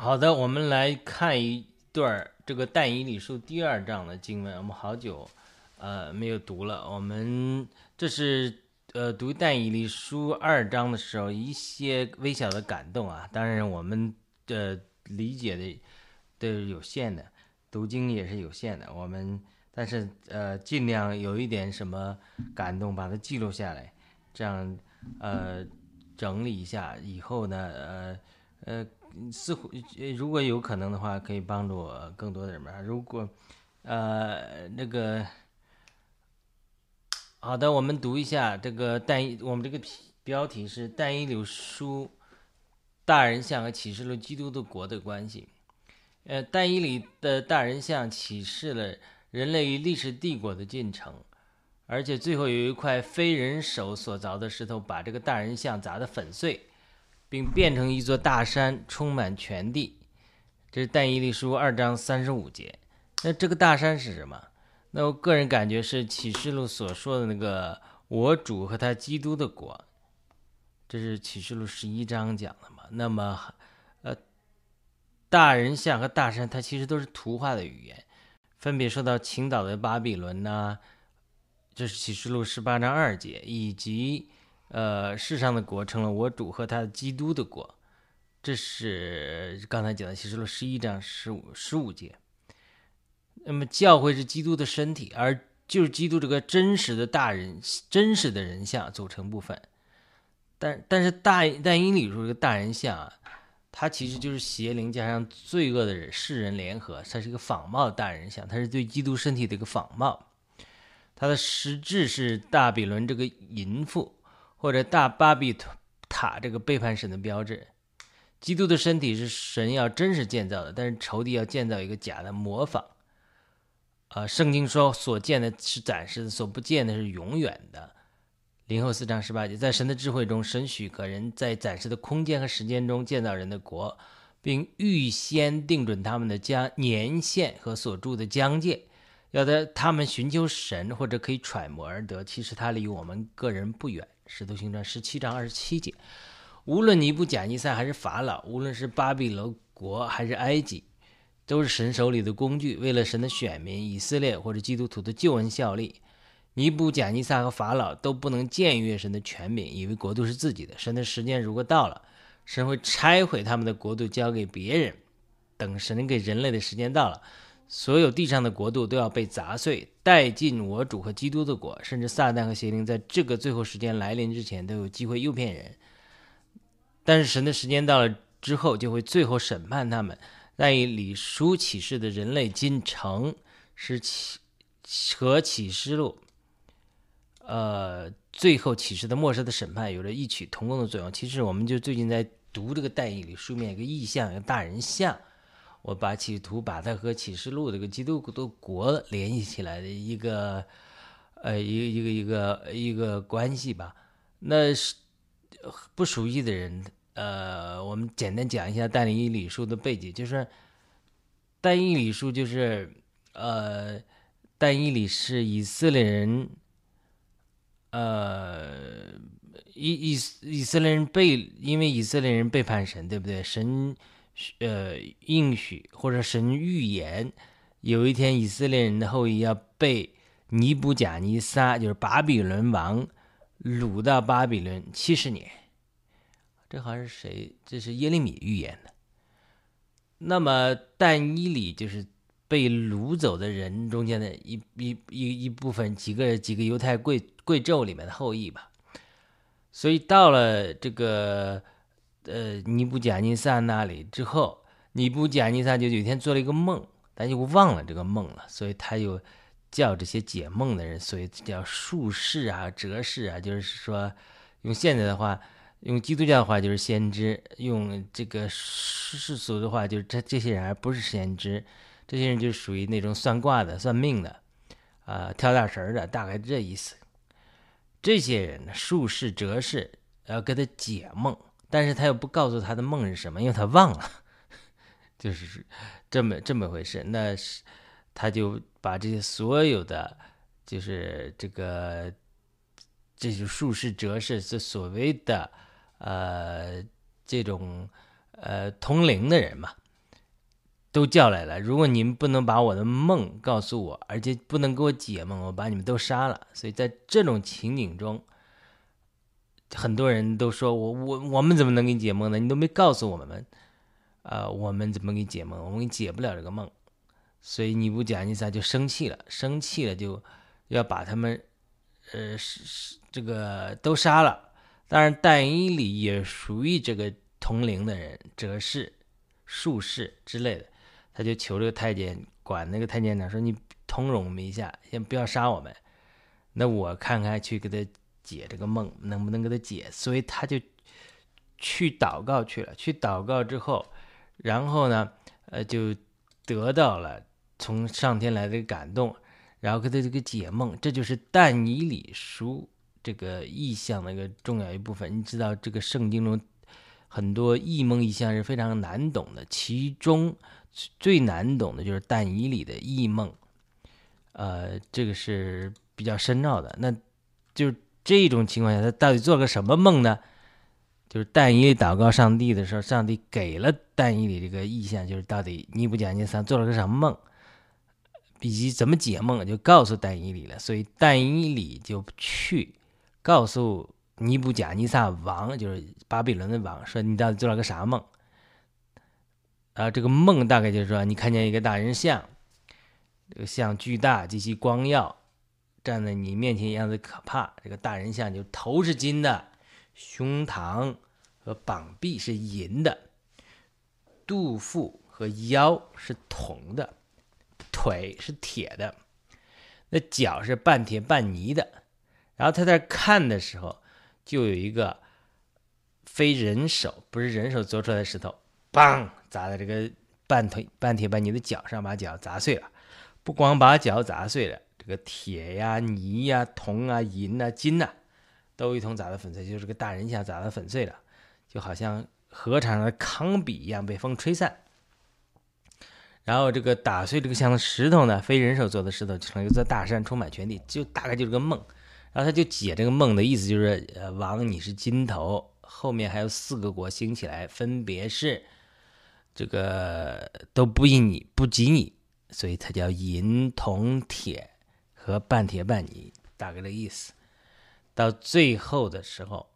好的，我们来看一段儿这个但以理书第二章的经文。我们好久呃没有读了，我们这是呃读但以理书二章的时候一些微小的感动啊。当然，我们的理解的都是有限的，读经也是有限的。我们但是呃尽量有一点什么感动，把它记录下来，这样呃整理一下以后呢呃呃。似乎如果有可能的话，可以帮助更多的人吧。如果，呃，那个，好的，我们读一下这个但一，我们这个标题是《但一柳书大人像和启示了基督的国的关系》。呃，但一里的大人像启示了人类与历史帝国的进程，而且最后有一块非人手所凿的石头，把这个大人像砸得粉碎。并变成一座大山，充满全地。这是但以理书二章三十五节。那这个大山是什么？那我个人感觉是启示录所说的那个我主和他基督的国。这是启示录十一章讲的嘛？那么，呃，大人像和大山，它其实都是图画的语言，分别说到倾倒的巴比伦呐。这是启示录十八章二节，以及。呃，世上的国成了我主和他的基督的国，这是刚才讲的启示录十一章十五十五节。那么教会是基督的身体，而就是基督这个真实的大人、真实的人像组成部分。但但是大但因里说这个大人像啊，它其实就是邪灵加上罪恶的人世人联合，它是一个仿冒大人像，它是对基督身体的一个仿冒。它的实质是大比伦这个淫妇。或者大巴比塔这个背叛神的标志，基督的身体是神要真实建造的，但是仇敌要建造一个假的模仿。啊，圣经说所见的是暂时的，所不见的是永远的。零后四章十八节，在神的智慧中，神许可人在暂时的空间和时间中建造人的国，并预先定准他们的将年限和所住的疆界，要在他们寻求神或者可以揣摩而得。其实他离我们个人不远。使徒行传十七章二十七节，无论尼布甲尼撒还是法老，无论是巴比伦国还是埃及，都是神手里的工具，为了神的选民以色列或者基督徒的救恩效力。尼布甲尼撒和法老都不能僭越神的权柄，以为国度是自己的。神的时间如果到了，神会拆毁他们的国度，交给别人。等神给人类的时间到了。所有地上的国度都要被砸碎，带进我主和基督的国，甚至撒旦和邪灵在这个最后时间来临之前都有机会诱骗人。但是神的时间到了之后，就会最后审判他们。但以理书启示的人类进程是启和启示录，呃，最后启示的末世的审判有着异曲同工的作用。其实我们就最近在读这个但以理书面一个意象，一个大人像。我把企图把它和启示录这个基督的国联系起来的一个，呃，一个一个一个一个关系吧。那是不熟悉的人，呃，我们简单讲一下但以理书的背景，就是但以理书就是呃，但以理是以色列人，呃，以以以色列人背，因为以色列人背叛神，对不对？神。呃，应许或者神预言，有一天以色列人的后裔要被尼布甲尼撒，就是巴比伦王掳到巴比伦七十年。这好像是谁？这是耶利米预言的。那么但伊里就是被掳走的人中间的一一一一部分几个几个犹太贵贵胄里面的后裔吧。所以到了这个。呃，尼布甲尼撒那里之后，尼布甲尼撒就有一天做了一个梦，但就忘了这个梦了，所以他又叫这些解梦的人，所以叫术士啊、哲士啊，就是说用现在的话，用基督教的话就是先知，用这个世俗的话就是这这些人还不是先知，这些人就属于那种算卦的、算命的，啊，跳大神的，大概这意思。这些人呢，术士、哲士要给他解梦。但是他又不告诉他的梦是什么，因为他忘了，就是这么这么回事。那是他就把这些所有的，就是这个，这些术士、哲士，这所谓的呃这种呃通灵的人嘛，都叫来了。如果你们不能把我的梦告诉我，而且不能给我解梦，我把你们都杀了。所以在这种情景中，很多人都说我我我们怎么能给你解梦呢？你都没告诉我们，呃，我们怎么给你解梦？我们给你解不了这个梦。所以你不讲，你咋就生气了，生气了就要把他们，呃，是是这个都杀了。当然，但伊里也属于这个同龄的人，哲士。术士之类的，他就求这个太监管那个太监长说：“你通融我们一下，先不要杀我们。那我看看去给他解这个梦，能不能给他解？”所以他就去祷告去了。去祷告之后，然后呢，呃，就得到了从上天来的感动，然后给他这个解梦。这就是但以理书这个意象的一个重要一部分。你知道这个圣经中。很多异梦异象是非常难懂的，其中最难懂的就是但以里的异梦，呃，这个是比较深奥的。那就这种情况下，他到底做了个什么梦呢？就是但以里祷告上帝的时候，上帝给了但以里这个意象，就是到底尼布甲尼撒做了个什么梦，以及怎么解梦，就告诉但以里了。所以但以里就去告诉。尼布甲尼撒王就是巴比伦的王，说你到底做了个啥梦？啊，这个梦大概就是说，你看见一个大人像，这个像巨大极其光耀，站在你面前样子可怕。这个大人像就头是金的，胸膛和膀臂是银的，肚腹和腰是铜的，腿是铁的，那脚是半铁半泥的。然后他在看的时候。就有一个非人手，不是人手做出来的石头，梆砸在这个半腿半铁半泥的脚上，把脚砸碎了。不光把脚砸碎了，个铁呀、泥呀、铜啊、银呐、金呐，都一同砸得粉碎，就是个大人像砸得粉碎了，就好像河场的糠秕一样被风吹散。然后这个打碎这个像的石头呢，非人手做的石头，成一座大山，充满全地，就大概就是个梦。然后他就解这个梦的意思，就是呃，王你是金头，后面还有四个国兴起来，分别是这个都不应你不及你，所以它叫银铜铁和半铁半泥，大概的意思。到最后的时候，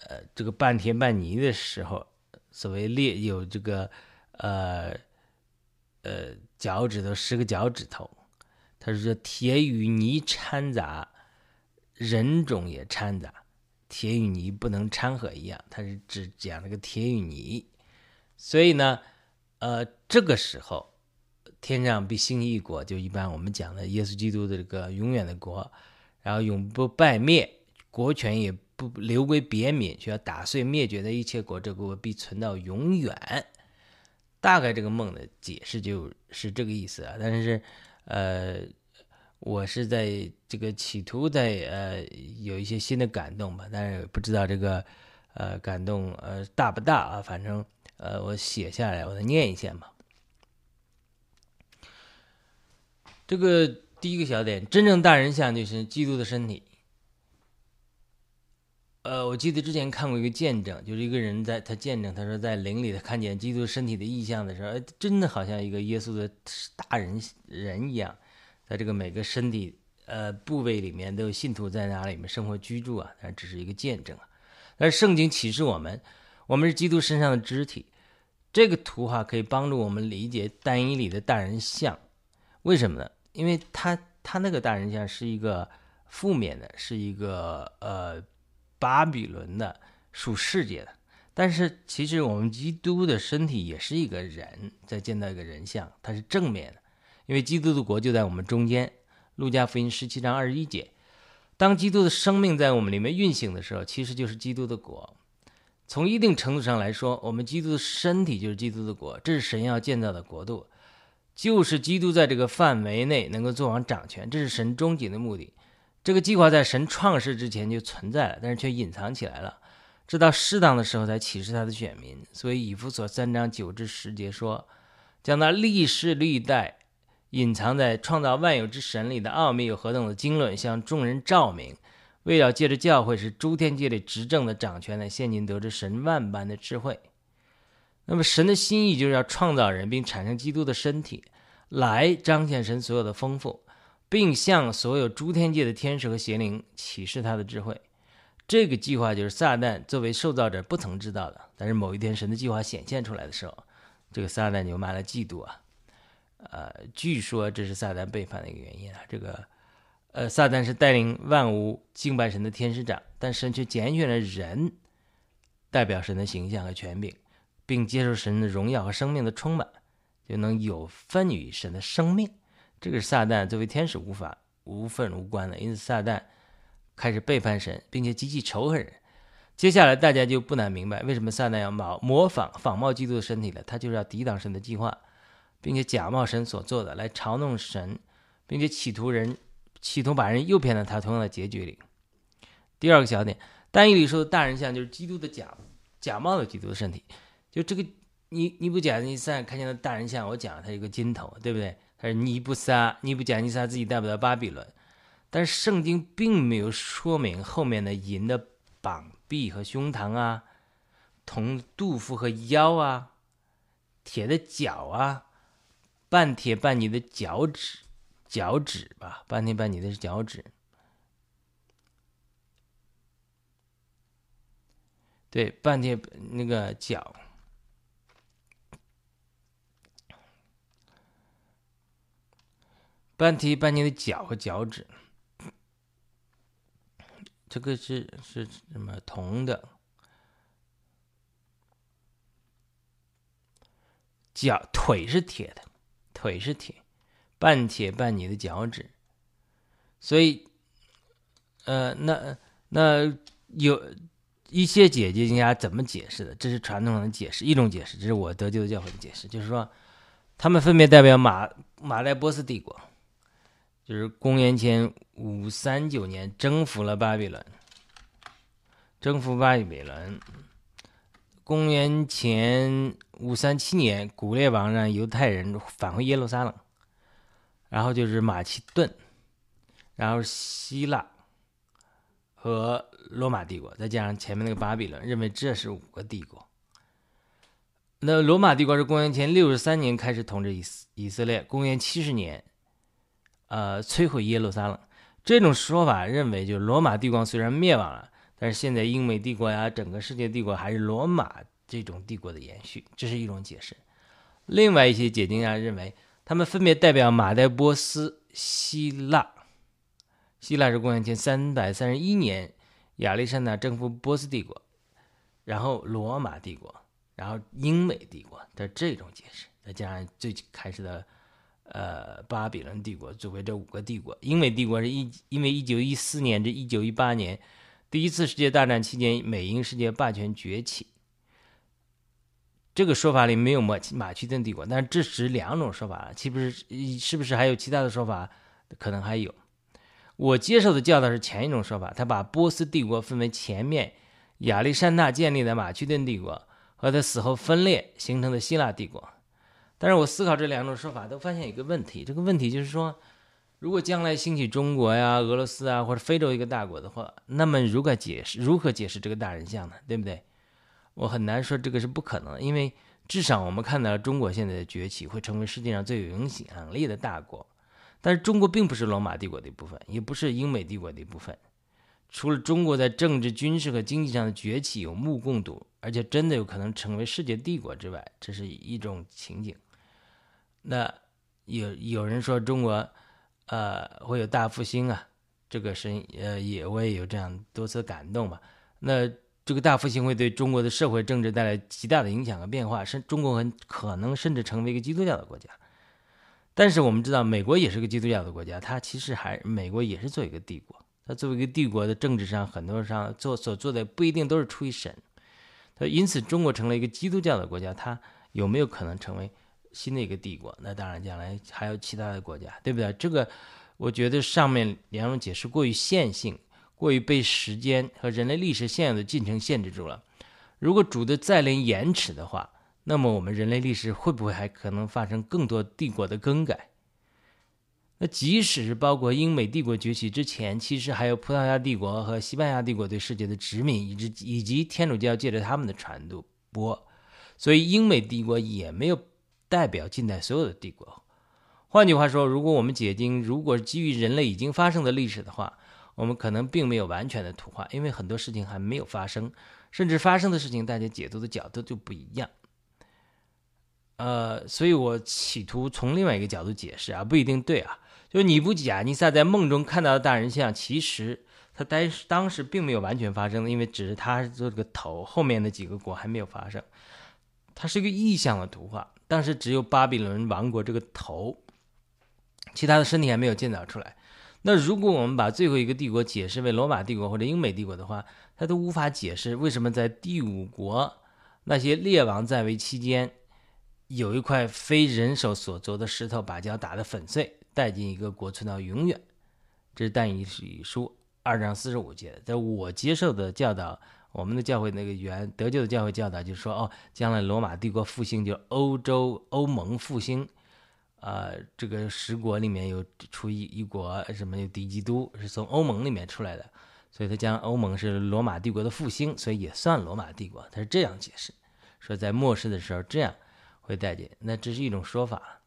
呃，这个半铁半泥的时候，所谓列有这个呃呃脚趾头十个脚趾头，他是说铁与泥掺杂。人种也掺杂，铁与泥不能掺和一样，它是只讲了个铁与泥，所以呢，呃，这个时候天上必兴一国，就一般我们讲的耶稣基督的这个永远的国，然后永不败灭，国权也不留归别民，需要打碎灭绝的一切国，这国必存到永远。大概这个梦的解释就是这个意思啊，但是，呃。我是在这个企图在呃有一些新的感动吧，但是不知道这个呃感动呃大不大啊？反正呃我写下来，我再念一下嘛。这个第一个小点，真正大人像就是基督的身体。呃，我记得之前看过一个见证，就是一个人在他见证，他说在灵里他看见基督身体的意象的时候，真的好像一个耶稣的大人人一样。在这个每个身体呃部位里面都有信徒在那里面生活居住啊，但只是一个见证啊。但是圣经启示我们，我们是基督身上的肢体。这个图画可以帮助我们理解单一里的大人像，为什么呢？因为他他那个大人像是一个负面的，是一个呃巴比伦的属世界的。但是其实我们基督的身体也是一个人，在见到一个人像，它是正面的。因为基督的国就在我们中间，《路加福音》十七章二十一节，当基督的生命在我们里面运行的时候，其实就是基督的国。从一定程度上来说，我们基督的身体就是基督的国，这是神要建造的国度，就是基督在这个范围内能够做王掌权，这是神终极的目的。这个计划在神创世之前就存在了，但是却隐藏起来了，直到适当的时候才启示他的选民。所以以弗所三章九至十节说，将那历世历代。隐藏在创造万有之神里的奥秘有何等的经纶，向众人照明，为了借着教会是诸天界里执政的掌权来现今得知神万般的智慧。那么神的心意就是要创造人，并产生基督的身体，来彰显神所有的丰富，并向所有诸天界的天使和邪灵启示他的智慧。这个计划就是撒旦作为受造者不曾知道的，但是某一天神的计划显现出来的时候，这个撒旦就满了嫉妒啊。呃，据说这是撒旦背叛的一个原因啊。这个，呃，撒旦是带领万物敬拜神的天使长，但神却拣选了人，代表神的形象和权柄，并接受神的荣耀和生命的充满，就能有份于神的生命。这个是撒旦作为天使无法无份无关的，因此撒旦开始背叛神，并且极其仇恨人。接下来大家就不难明白，为什么撒旦要模模仿仿冒基督的身体了？他就是要抵挡神的计划。并且假冒神所做的来嘲弄神，并且企图人企图把人诱骗到他同样的结局里。第二个小点，单义里说的大人像就是基督的假假冒的基督的身体。就这个，尼尼布甲尼撒看见的大人像，我讲他一个金头，对不对？他是尼布撒尼布甲尼撒自己带不到巴比伦，但是圣经并没有说明后面的银的膀臂和胸膛啊，铜肚腹和腰啊，铁的脚啊。半铁半泥的脚趾，脚趾吧，半铁半泥的是脚趾。对，半铁那个脚，半铁半泥的脚和脚趾，这个是是什么铜的？脚腿是铁的。腿是铁，半铁半泥的脚趾，所以，呃，那那有一些解经家怎么解释的？这是传统的解释，一种解释，这是我得救的教会的解释，就是说，他们分别代表马马代波斯帝国，就是公元前五三九年征服了巴比伦，征服巴比伦。公元前五三七年，古列王让犹太人返回耶路撒冷，然后就是马其顿，然后希腊和罗马帝国，再加上前面那个巴比伦，认为这是五个帝国。那罗马帝国是公元前六十三年开始统治以以色列，公元七十年，呃，摧毁耶路撒冷。这种说法认为，就罗马帝国虽然灭亡了。但是现在英美帝国呀，整个世界帝国还是罗马这种帝国的延续，这是一种解释。另外一些解经家认为，他们分别代表马代波斯、希腊。希腊是公元前三百三十一年亚历山大征服波斯帝国，然后罗马帝国，然后英美帝国的这种解释，再加上最开始的呃巴比伦帝国，作为这五个帝国。英美帝国是一因为一九一四年至一九一八年。第一次世界大战期间，美英世界霸权崛起。这个说法里没有马马其顿帝国，但是这是两种说法，岂不是？是不是还有其他的说法？可能还有。我接受的教导是前一种说法，他把波斯帝国分为前面亚历山大建立的马其顿帝国和他死后分裂形成的希腊帝国。但是我思考这两种说法，都发现一个问题，这个问题就是说。如果将来兴起中国呀、俄罗斯啊或者非洲一个大国的话，那么如何解释如何解释这个大人像呢？对不对？我很难说这个是不可能，因为至少我们看到了中国现在的崛起会成为世界上最有影响力的大国。但是中国并不是罗马帝国的一部分，也不是英美帝国的一部分。除了中国在政治、军事和经济上的崛起有目共睹，而且真的有可能成为世界帝国之外，这是一种情景。那有有人说中国。呃，会有大复兴啊，这个是呃也我也有这样多次感动吧。那这个大复兴会对中国的社会政治带来极大的影响和变化，甚中国很可能甚至成为一个基督教的国家。但是我们知道，美国也是个基督教的国家，它其实还美国也是做一个帝国，它作为一个帝国的政治上很多上做所做的不一定都是出于神。它因此中国成了一个基督教的国家，它有没有可能成为？新的一个帝国，那当然将来还有其他的国家，对不对？这个我觉得上面两种解释过于线性，过于被时间和人类历史现有的进程限制住了。如果主的再临延迟的话，那么我们人类历史会不会还可能发生更多帝国的更改？那即使是包括英美帝国崛起之前，其实还有葡萄牙帝国和西班牙帝国对世界的殖民，以及以及天主教借着他们的传播。所以英美帝国也没有代表近代所有的帝国。换句话说，如果我们解经，如果基于人类已经发生的历史的话，我们可能并没有完全的图画，因为很多事情还没有发生，甚至发生的事情，大家解读的角度就不一样。呃，所以我企图从另外一个角度解释啊，不一定对啊。就是尼布贾尼撒在梦中看到的大人像，其实他当当时并没有完全发生，因为只是他做这个头，后面的几个国还没有发生，它是一个意象的图画。当时只有巴比伦王国这个头。其他的身体还没有建造出来。那如果我们把最后一个帝国解释为罗马帝国或者英美帝国的话，它都无法解释为什么在第五国那些列王在位期间，有一块非人手所凿的石头把脚打得粉碎，带进一个国存到永远。这是但以理书二章四十五节。在我接受的教导，我们的教会那个原得救的教会教导就是说，哦，将来罗马帝国复兴，就欧洲欧盟复兴。啊，这个十国里面有出一一国，什么有敌基督，是从欧盟里面出来的，所以他将欧盟是罗马帝国的复兴，所以也算罗马帝国。他是这样解释，说在末世的时候这样会带进，那这是一种说法。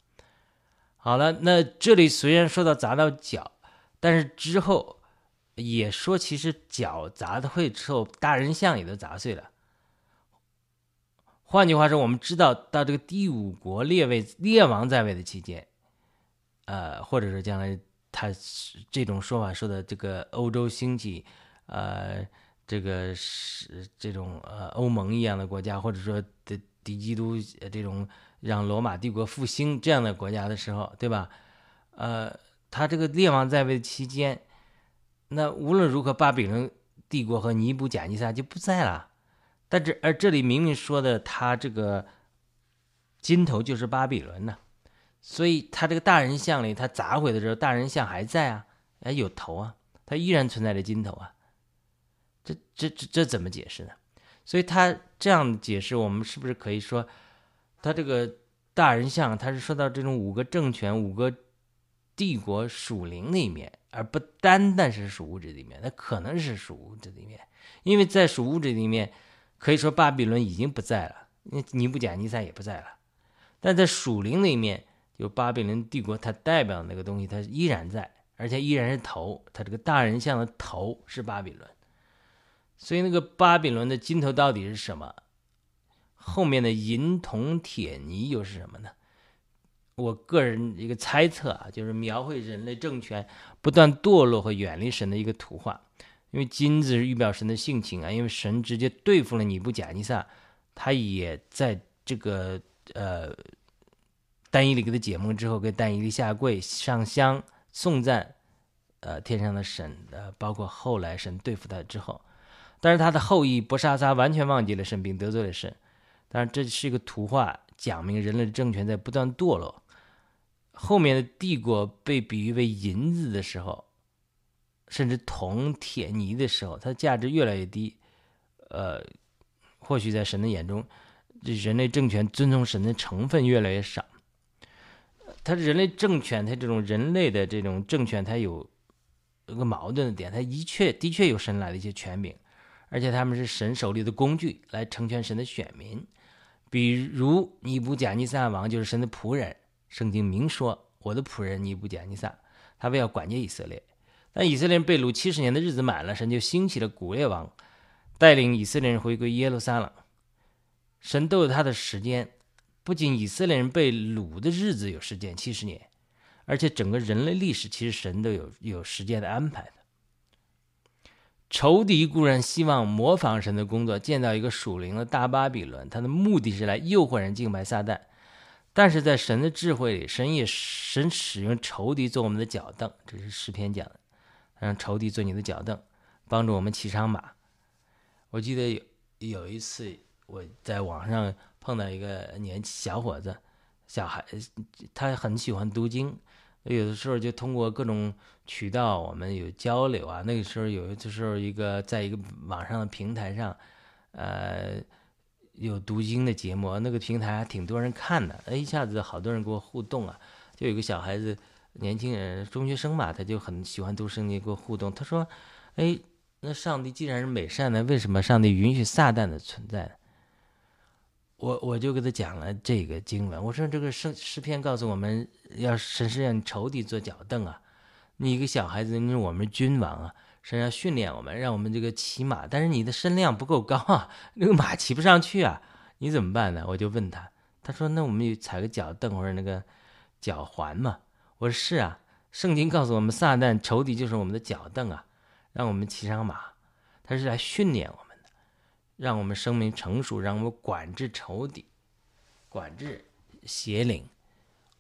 好了，那这里虽然说到砸到脚，但是之后也说其实脚砸的会受大人像也都砸碎了。换句话说，我们知道到这个第五国列位列王在位的期间，呃，或者说将来他这种说法说的这个欧洲兴起，呃，这个是这种呃欧盟一样的国家，或者说的敌基督这种让罗马帝国复兴这样的国家的时候，对吧？呃，他这个列王在位期间，那无论如何，巴比伦帝国和尼布甲尼撒就不在了。但这而这里明明说的，他这个金头就是巴比伦呢，所以他这个大人像里，他砸毁的时候，大人像还在啊，哎有头啊，他依然存在着金头啊，这这这这怎么解释呢？所以他这样解释，我们是不是可以说，他这个大人像，他是说到这种五个政权、五个帝国属灵那一面，而不单单是属物质的一面，那可能是属物质的一面，因为在属物质的一面。可以说巴比伦已经不在了，尼尼布甲尼撒也不在了，但在属灵那一面，就巴比伦帝国它代表的那个东西，它依然在，而且依然是头，它这个大人像的头是巴比伦。所以那个巴比伦的金头到底是什么？后面的银铜铁泥又是什么呢？我个人一个猜测啊，就是描绘人类政权不断堕落和远离神的一个图画。因为金子是预表神的性情啊，因为神直接对付了尼布甲尼撒，他也在这个呃但以理给他解梦之后，给但以理下跪上香颂赞，呃天上的神，呃包括后来神对付他之后，但是他的后裔伯沙撒完全忘记了神，并得罪了神。当然这是一个图画，讲明人类的政权在不断堕落，后面的帝国被比喻为银子的时候。甚至铜、铁、泥的时候，它的价值越来越低。呃，或许在神的眼中，这人类政权遵从神的成分越来越少。它人类政权，它这种人类的这种政权，它有一个矛盾的点，它的确的确有神来的一些权柄，而且他们是神手里的工具，来成全神的选民。比如尼布甲尼撒王就是神的仆人，圣经明说：“我的仆人尼布甲尼撒，他为要管教以色列。”但以色列人被掳七十年的日子满了，神就兴起了古列王，带领以色列人回归耶路撒冷。神都有他的时间，不仅以色列人被掳的日子有时间七十年，而且整个人类历史其实神都有有时间的安排的。仇敌固然希望模仿神的工作，建造一个属灵的大巴比伦，他的目的是来诱惑人敬拜撒旦。但是在神的智慧里，神也神使用仇敌做我们的脚凳，这是诗篇讲的。让仇敌做你的脚凳，帮助我们骑上马。我记得有有一次，我在网上碰到一个年轻小伙子，小孩，他很喜欢读经，有的时候就通过各种渠道，我们有交流啊。那个时候有的时候一个在一个网上的平台上，呃，有读经的节目，那个平台还挺多人看的，一下子好多人跟我互动啊，就有个小孩子。年轻人，中学生吧，他就很喜欢读圣经，跟我互动。他说：“哎，那上帝既然是美善的，为什么上帝允许撒旦的存在？”我我就给他讲了这个经文，我说这个圣诗篇告诉我们要神是让你仇敌做脚凳啊，你一个小孩子，你是我们君王啊，神要训练我们，让我们这个骑马，但是你的身量不够高啊，那个马骑不上去啊，你怎么办呢？我就问他，他说那我们踩个脚凳或者那个脚环嘛，我说是啊，圣经告诉我们撒旦仇敌就是我们的脚凳啊，让我们骑上马，他是来训练我们的。让我们生命成熟，让我们管制仇敌，管制邪灵。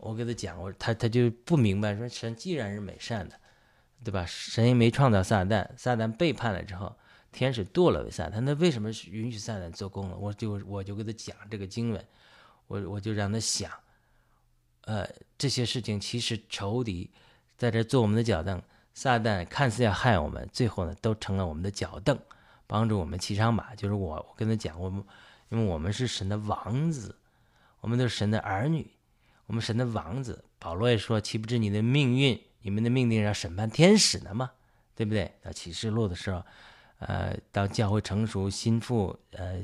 我给他讲，我他他就不明白，说神既然是美善的，对吧？神也没创造撒旦，撒旦背叛了之后，天使堕落为撒旦，那为什么允许撒旦做工了？我就我就给他讲这个经文，我我就让他想，呃，这些事情其实仇敌在这做我们的脚凳，撒旦看似要害我们，最后呢都成了我们的脚凳。帮助我们骑上马，就是我，我跟他讲，我们，因为我们是神的王子，我们都是神的儿女，我们神的王子。保罗也说，岂不知你的命运，你们的命定要审判天使呢吗？对不对？到启示录的时候，呃，当教会成熟，心腹，呃，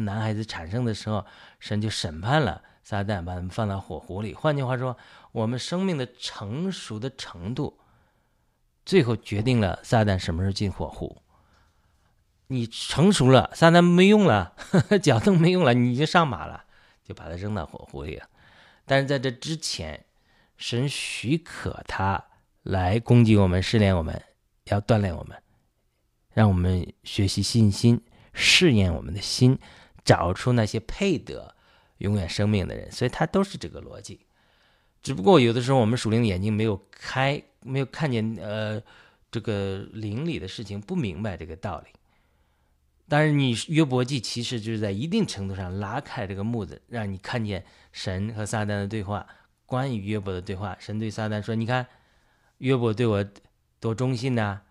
男孩子产生的时候，神就审判了撒旦，把他们放到火湖里。换句话说，我们生命的成熟的程度，最后决定了撒旦什么时候进火湖。你成熟了，撒旦没用了，脚蹬没用了，你就上马了，就把他扔到火湖里了。但是在这之前，神许可他来攻击我们、试炼我们，要锻炼我们，让我们学习信心，试验我们的心，找出那些配得永远生命的人。所以，他都是这个逻辑。只不过有的时候我们属灵的眼睛没有开，没有看见，呃，这个灵里的事情，不明白这个道理。但是你约伯记其实就是在一定程度上拉开这个幕子，让你看见神和撒旦的对话，关于约伯的对话。神对撒旦说：“你看，约伯对我多忠心呐！”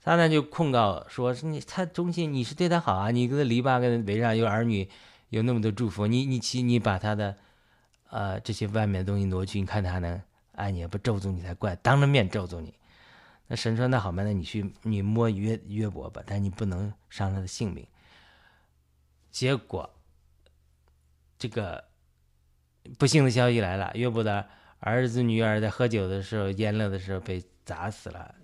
撒旦就控告说：“你他忠心，你是对他好啊！你跟他篱笆跟围上有儿女，有那么多祝福，你你其你把他的，呃这些外面的东西挪去，你看他能爱你也不咒诅你才怪，当着面咒诅你。”那神说：“那好吧，那你去你摸约约伯吧，但你不能伤他的性命。”结果，这个不幸的消息来了：约伯的儿子女儿在喝酒的时候、淹了的时候被砸死了，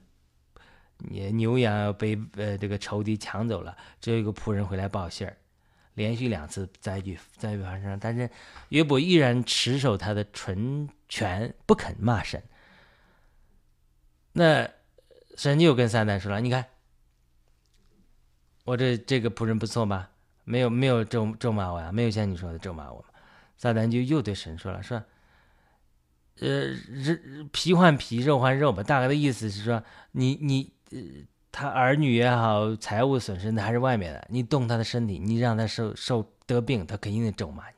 牛牛羊被呃这个仇敌抢走了，只有一个仆人回来报信儿。连续两次灾剧灾剧发生，但是约伯依然持守他的纯权，不肯骂神。那。神就跟撒旦说了：“你看，我这这个仆人不错吧？没有没有咒咒骂我呀，没有像你说的咒骂我撒旦就又对神说了：“说，呃，人皮换皮，肉换肉吧。大概的意思是说，你你呃，他儿女也好，财务损失那还是外面的。你动他的身体，你让他受受得病，他肯定得咒骂你。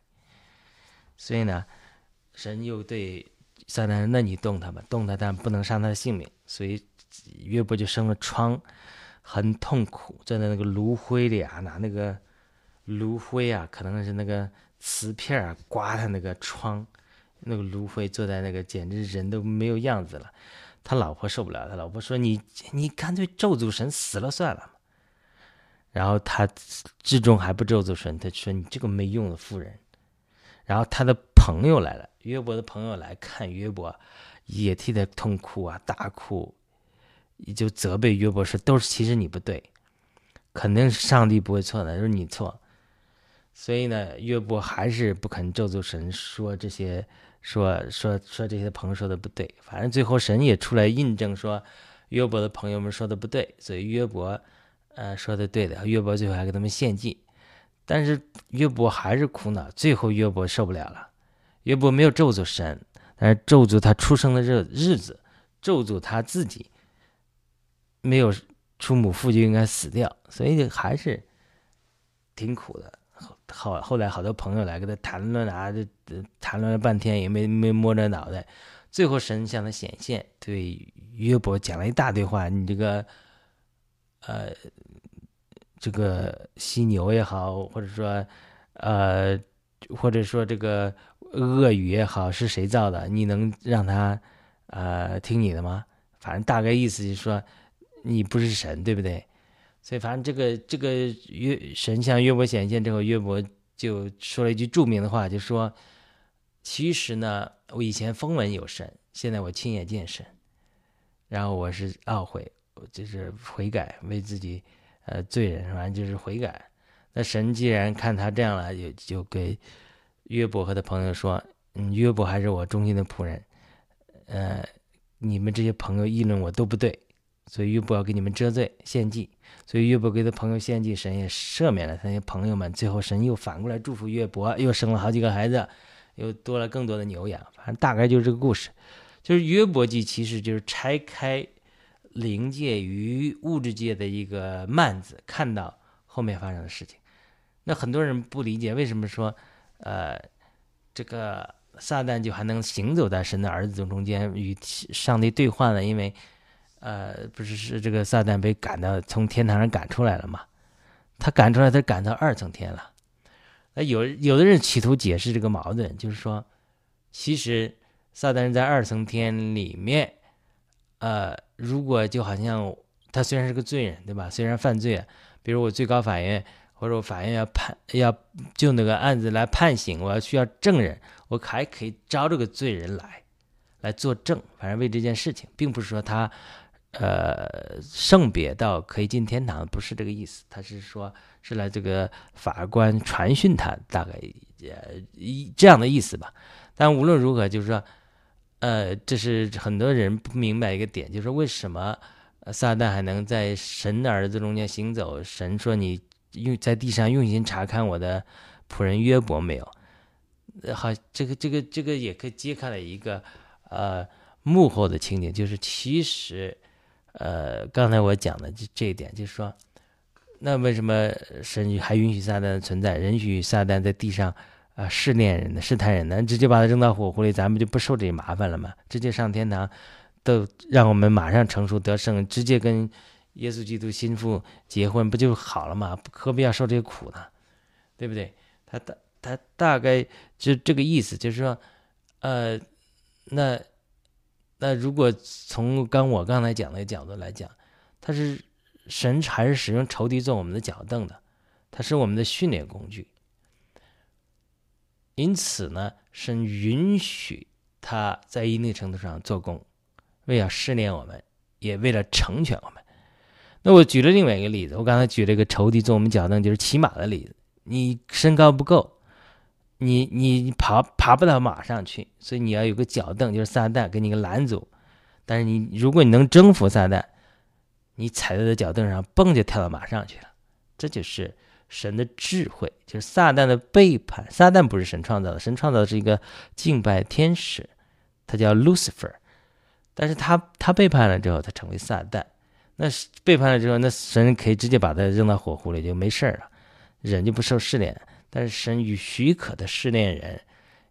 所以呢，神又对撒旦说：那你动他吧，动他，但不能伤他的性命。所以。”约伯就生了疮，很痛苦，在那那个炉灰里啊，拿那个炉灰啊，可能是那个瓷片啊，刮他那个窗，那个芦荟坐在那个，简直人都没有样子了。他老婆受不了，他老婆说：“你你干脆咒诅神死了算了。”然后他至终还不咒诅神，他说：“你这个没用的妇人。”然后他的朋友来了，约伯的朋友来看约伯，也替他痛哭啊，大哭。就责备约伯说：“都是其实你不对，肯定是上帝不会错的，就是你错。”所以呢，约伯还是不肯咒诅神，说这些，说说说这些朋友说的不对。反正最后神也出来印证说，约伯的朋友们说的不对，所以约伯，呃，说的对的。约伯最后还给他们献祭，但是约伯还是苦恼。最后约伯受不了了，约伯没有咒诅神，但是咒诅他出生的日日子，咒诅他自己。没有出母腹就应该死掉，所以还是挺苦的。后后来好多朋友来跟他谈论啊，这谈论了半天也没没摸着脑袋。最后神向他显现，对约伯讲了一大堆话。你这个呃，这个犀牛也好，或者说呃，或者说这个鳄鱼也好，是谁造的？你能让他呃听你的吗？反正大概意思就是说。你不是神，对不对？所以反正这个这个约神向约伯显现之后，约伯就说了一句著名的话，就说：“其实呢，我以前风闻有神，现在我亲眼见神，然后我是懊悔，就是悔改，为自己呃罪人，反正就是悔改。那神既然看他这样了，就就给约伯和他朋友说：‘嗯，约伯还是我忠心的仆人，呃，你们这些朋友议论我都不对。’”所以约伯要给你们遮罪献祭，所以约伯给他朋友献祭，神也赦免了他那些朋友们。最后神又反过来祝福约伯，又生了好几个孩子，又多了更多的牛羊。反正大概就是这个故事，就是约伯记其实就是拆开灵界与物质界的一个幔子，看到后面发生的事情。那很多人不理解为什么说，呃，这个撒旦就还能行走在神的儿子中间与上帝对话呢？因为。呃，不是是这个撒旦被赶到从天堂上赶出来了吗？他赶出来，他赶到二层天了。那有有的人企图解释这个矛盾，就是说，其实撒旦在二层天里面，呃，如果就好像他虽然是个罪人，对吧？虽然犯罪，比如我最高法院或者我法院要判要就那个案子来判刑，我要需要证人，我还可以招这个罪人来来作证，反正为这件事情，并不是说他。呃，圣别到可以进天堂，不是这个意思。他是说，是来这个法官传讯他，大概呃一这样的意思吧。但无论如何，就是说，呃，这是很多人不明白一个点，就是为什么撒旦还能在神的儿子中间行走？神说你用在地上用心查看我的仆人约伯没有？好，这个这个这个也可以揭开了一个呃幕后的情景，就是其实。呃，刚才我讲的这这一点，就是说，那为什么神还允许撒旦存在，允许撒旦在地上啊试炼人呢、试探人呢？直接把他扔到火湖里，咱们就不受这麻烦了吗？直接上天堂，都让我们马上成熟得胜，直接跟耶稣基督心腹结婚，不就好了吗？何必要受这些苦呢？对不对？他大他大概就这个意思，就是说，呃，那。那如果从刚我刚才讲的角度来讲，他是神还是使用仇敌做我们的脚凳的，他是我们的训练工具。因此呢，神允许他在一定程度上做工，为了试炼我们，也为了成全我们。那我举了另外一个例子，我刚才举了一个仇敌做我们脚凳，就是骑马的例子。你身高不够。你你爬爬不到马上去，所以你要有个脚凳，就是撒旦给你个拦阻。但是你如果你能征服撒旦，你踩在的脚凳上蹦就跳到马上去了。这就是神的智慧，就是撒旦的背叛。撒旦不是神创造的，神创造的是一个敬拜天使，他叫 Lucifer。但是他他背叛了之后，他成为撒旦。那背叛了之后，那神可以直接把他扔到火湖里就没事了，人就不受试炼。但是神与许可的试炼人，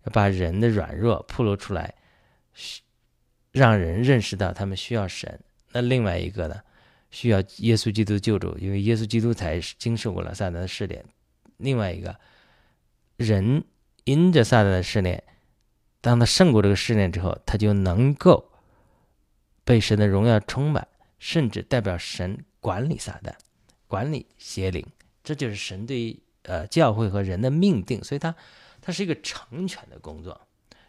要把人的软弱暴露出来，让人认识到他们需要神。那另外一个呢，需要耶稣基督救助，因为耶稣基督才经受过了撒旦的试炼。另外一个人因着撒旦的试炼，当他胜过这个试炼之后，他就能够被神的荣耀充满，甚至代表神管理撒旦，管理邪灵。这就是神对于。呃，教会和人的命定，所以它它是一个成全的工作。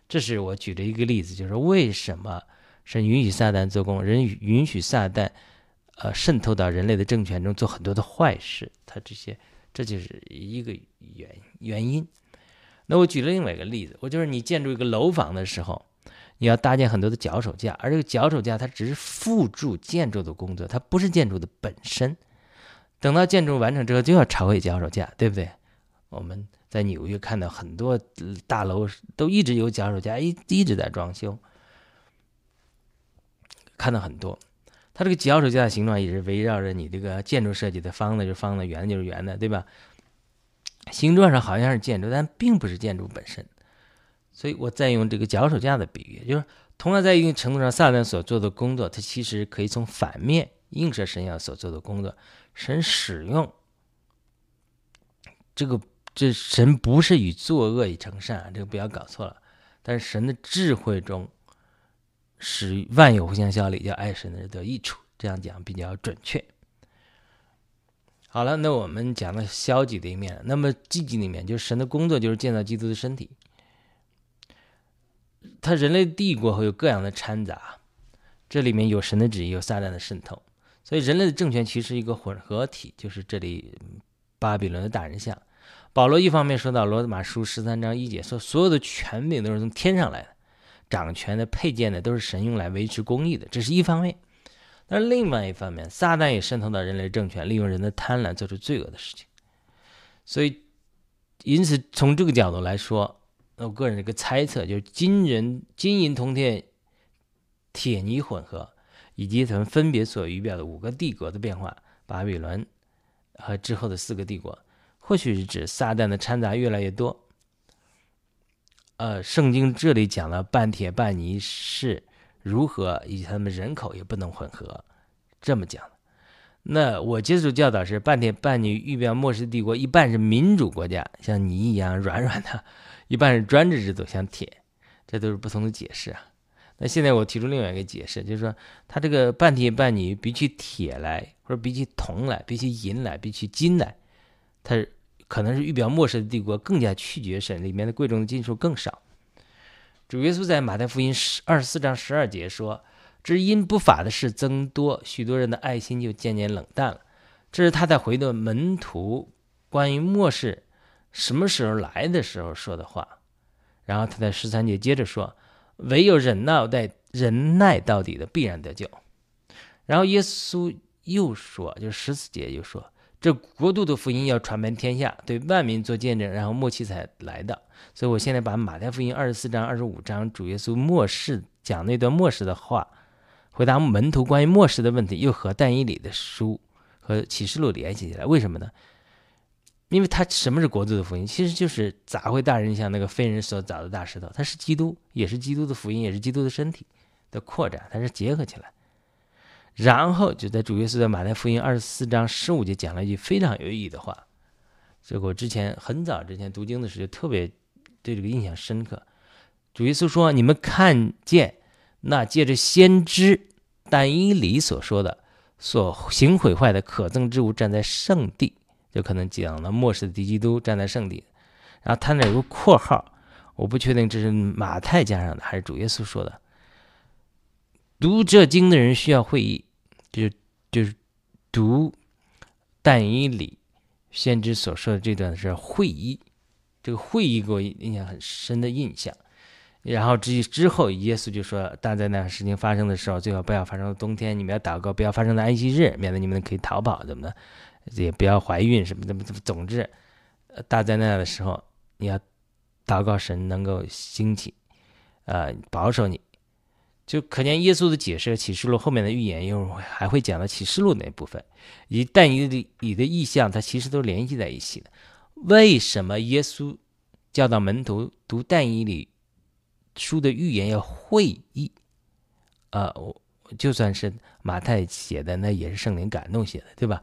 这是我举的一个例子，就是为什么神允许撒旦做工，人允许撒旦呃渗透到人类的政权中做很多的坏事，他这些这就是一个原原因。那我举了另外一个例子，我就是你建筑一个楼房的时候，你要搭建很多的脚手架，而这个脚手架它只是辅助建筑的工作，它不是建筑的本身。等到建筑完成之后，就要拆毁脚手架，对不对？我们在纽约看到很多大楼都一直有脚手架，一一直在装修，看到很多。它这个脚手架的形状也是围绕着你这个建筑设计的，方的就方的，圆的就是圆的，对吧？形状上好像是建筑，但并不是建筑本身。所以我再用这个脚手架的比喻，就是同样在一定程度上，撒旦所做的工作，它其实可以从反面映射神要所做的工作。神使用这个，这神不是以作恶以成善啊，这个不要搞错了。但是神的智慧中，使万有互相效力，叫爱神的人得益处，这样讲比较准确。好了，那我们讲了消极的一面，那么积极的一面就是神的工作就是建造基督的身体。他人类帝国会有各样的掺杂，这里面有神的旨意，有撒旦的渗透，所以人类的政权其实一个混合体，就是这里巴比伦的大人像。保罗一方面说到罗马书十三章一节说，所有的权柄都是从天上来的，掌权的、配件呢都是神用来维持公义的，这是一方面。但是另外一方面，撒旦也渗透到人类政权，利用人的贪婪做出罪恶的事情。所以，因此从这个角度来说，我个人的一个猜测就是金人金银铜铁铁泥混合，以及他们分别所预表的五个帝国的变化，巴比伦和之后的四个帝国。或许是指撒旦的掺杂越来越多。呃，圣经这里讲了半铁半泥是如何，以及他们人口也不能混合，这么讲。那我接触教导是半铁半泥预表末世帝国，一半是民主国家，像泥一样软软的；一半是专制制度，像铁。这都是不同的解释啊。那现在我提出另外一个解释，就是说，它这个半铁半泥比起铁来，或者比起铜来，比起银来，比起金来。它可能是预表末世的帝国更加拒绝神，里面的贵重的金属更少。主耶稣在马太福音十二十四章十二节说：“只因不法的事增多，许多人的爱心就渐渐冷淡了。”这是他在回答门徒关于末世什么时候来的时候说的话。然后他在十三节接着说：“唯有忍耐在忍耐到底的，必然得救。”然后耶稣又说，就十四节又说。这国度的福音要传遍天下，对万民做见证，然后末期才来的。所以我现在把马太福音二十四章、二十五章主耶稣末世讲那段末世的话，回答门徒关于末世的问题，又和但以理的书和启示录联系起来。为什么呢？因为他什么是国度的福音？其实就是砸回大人像那个非人所凿的大石头，它是基督，也是基督的福音，也是基督的身体的扩展，它是结合起来。然后就在主耶稣的马太福音二十四章十五节讲了一句非常有意义的话，这个我之前很早之前读经的时候就特别对这个印象深刻。主耶稣说：“你们看见那借着先知但以理所说的所行毁坏的可憎之物站在圣地，就可能讲了末世的敌基督站在圣地。然后他那有个括号，我不确定这是马太加上的还是主耶稣说的。”读这经的人需要会议，就是就是读但以理先知所说的这段是会议，这个会议给我印象很深的印象。然后之之后，耶稣就说：“但在那事情发生的时候，最好不要发生冬天，你们要祷告，不要发生在安息日，免得你们可以逃跑，怎么的？也不要怀孕什么的。总之，大灾难的时候，你要祷告神能够兴起，呃，保守你。”就可见耶稣的解释，启示录后面的预言又还会讲到启示录那部分，以但以理的意象，它其实都联系在一起的。为什么耶稣教导门徒读但以理书的预言要会意？啊，我就算是马太写的，那也是圣灵感动写的，对吧？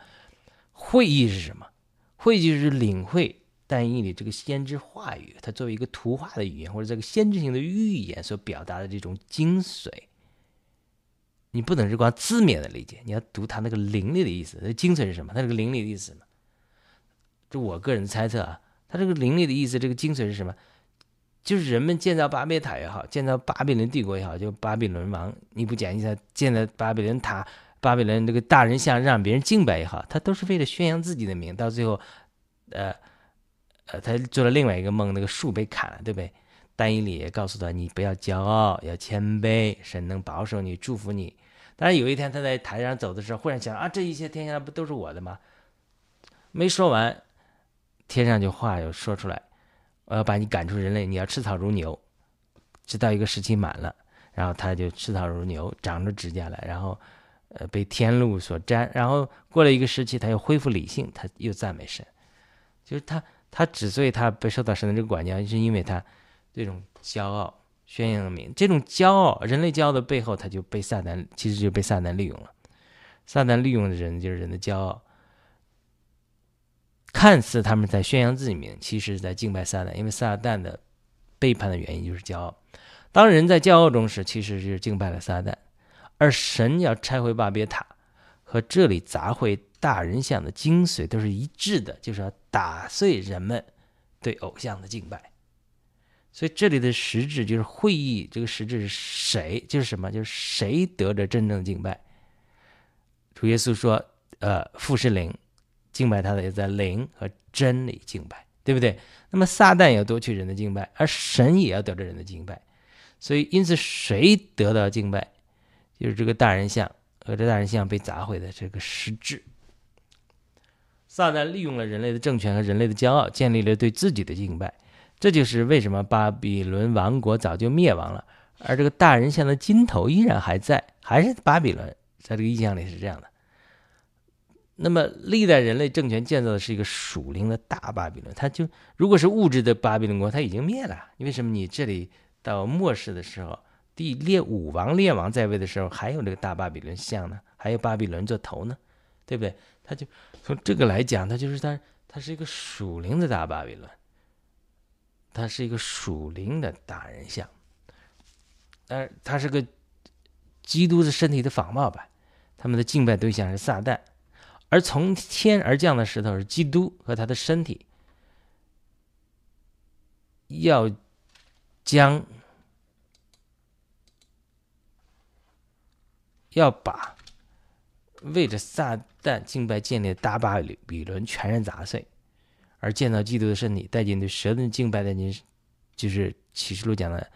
会意是什么？会意就是领会。但以理这个先知话语，它作为一个图画的语言或者这个先知性的预言所表达的这种精髓，你不能是光字面的理解，你要读它那个灵力的意思。那精髓是什么？它这个灵力的意思什么？这我个人猜测啊，它这个灵力的意思，这个精髓是什么？就是人们建造巴别塔也好，建造巴比伦帝国也好，就巴比伦王，你不讲一下建造巴比伦塔、巴比伦这个大人像让别人敬拜也好，他都是为了宣扬自己的名，到最后，呃。呃，他做了另外一个梦，那个树被砍了，对不对？丹尼里也告诉他，你不要骄傲，要谦卑，神能保守你，祝福你。但是有一天他在台上走的时候，忽然想啊，这一切天下不都是我的吗？没说完，天上就话又说出来，我要把你赶出人类，你要吃草如牛，直到一个时期满了，然后他就吃草如牛，长着指甲来，然后呃被天路所沾，然后过了一个时期，他又恢复理性，他又赞美神，就是他。他之所以他被受到神的这个管教，是因为他这种骄傲、宣扬名，这种骄傲，人类骄傲的背后，他就被撒旦，其实就被撒旦利用了。撒旦利用的人就是人的骄傲，看似他们在宣扬自己名，其实是在敬拜撒旦，因为撒旦的背叛的原因就是骄傲。当人在骄傲中时，其实是敬拜了撒旦，而神要拆毁巴别塔和这里砸毁大人像的精髓都是一致的，就是要打碎人们对偶像的敬拜。所以这里的实质就是会议，这个实质是谁？就是什么？就是谁得着真正的敬拜？主耶稣说：“呃，父是灵，敬拜他的也在灵和真理敬拜，对不对？那么撒旦要夺取人的敬拜，而神也要得着人的敬拜。所以，因此谁得到敬拜，就是这个大人像。”和这大人像被砸毁的这个实质，撒旦利用了人类的政权和人类的骄傲，建立了对自己的敬拜。这就是为什么巴比伦王国早就灭亡了，而这个大人像的金头依然还在，还是巴比伦。在这个印象里是这样的。那么，历代人类政权建造的是一个属灵的大巴比伦，它就如果是物质的巴比伦国，它已经灭了。为什么你这里到末世的时候？第列武王列王在位的时候，还有这个大巴比伦像呢，还有巴比伦做头呢，对不对？他就从这个来讲，他就是他，他是一个属灵的大巴比伦，他是一个属灵的大人像，但是他是个基督的身体的仿冒版。他们的敬拜对象是撒旦，而从天而降的石头是基督和他的身体，要将。要把为着撒旦敬拜建立的大巴比伦全然砸碎，而建造基督的身体，带进对神的敬拜的人，就是启示录讲的，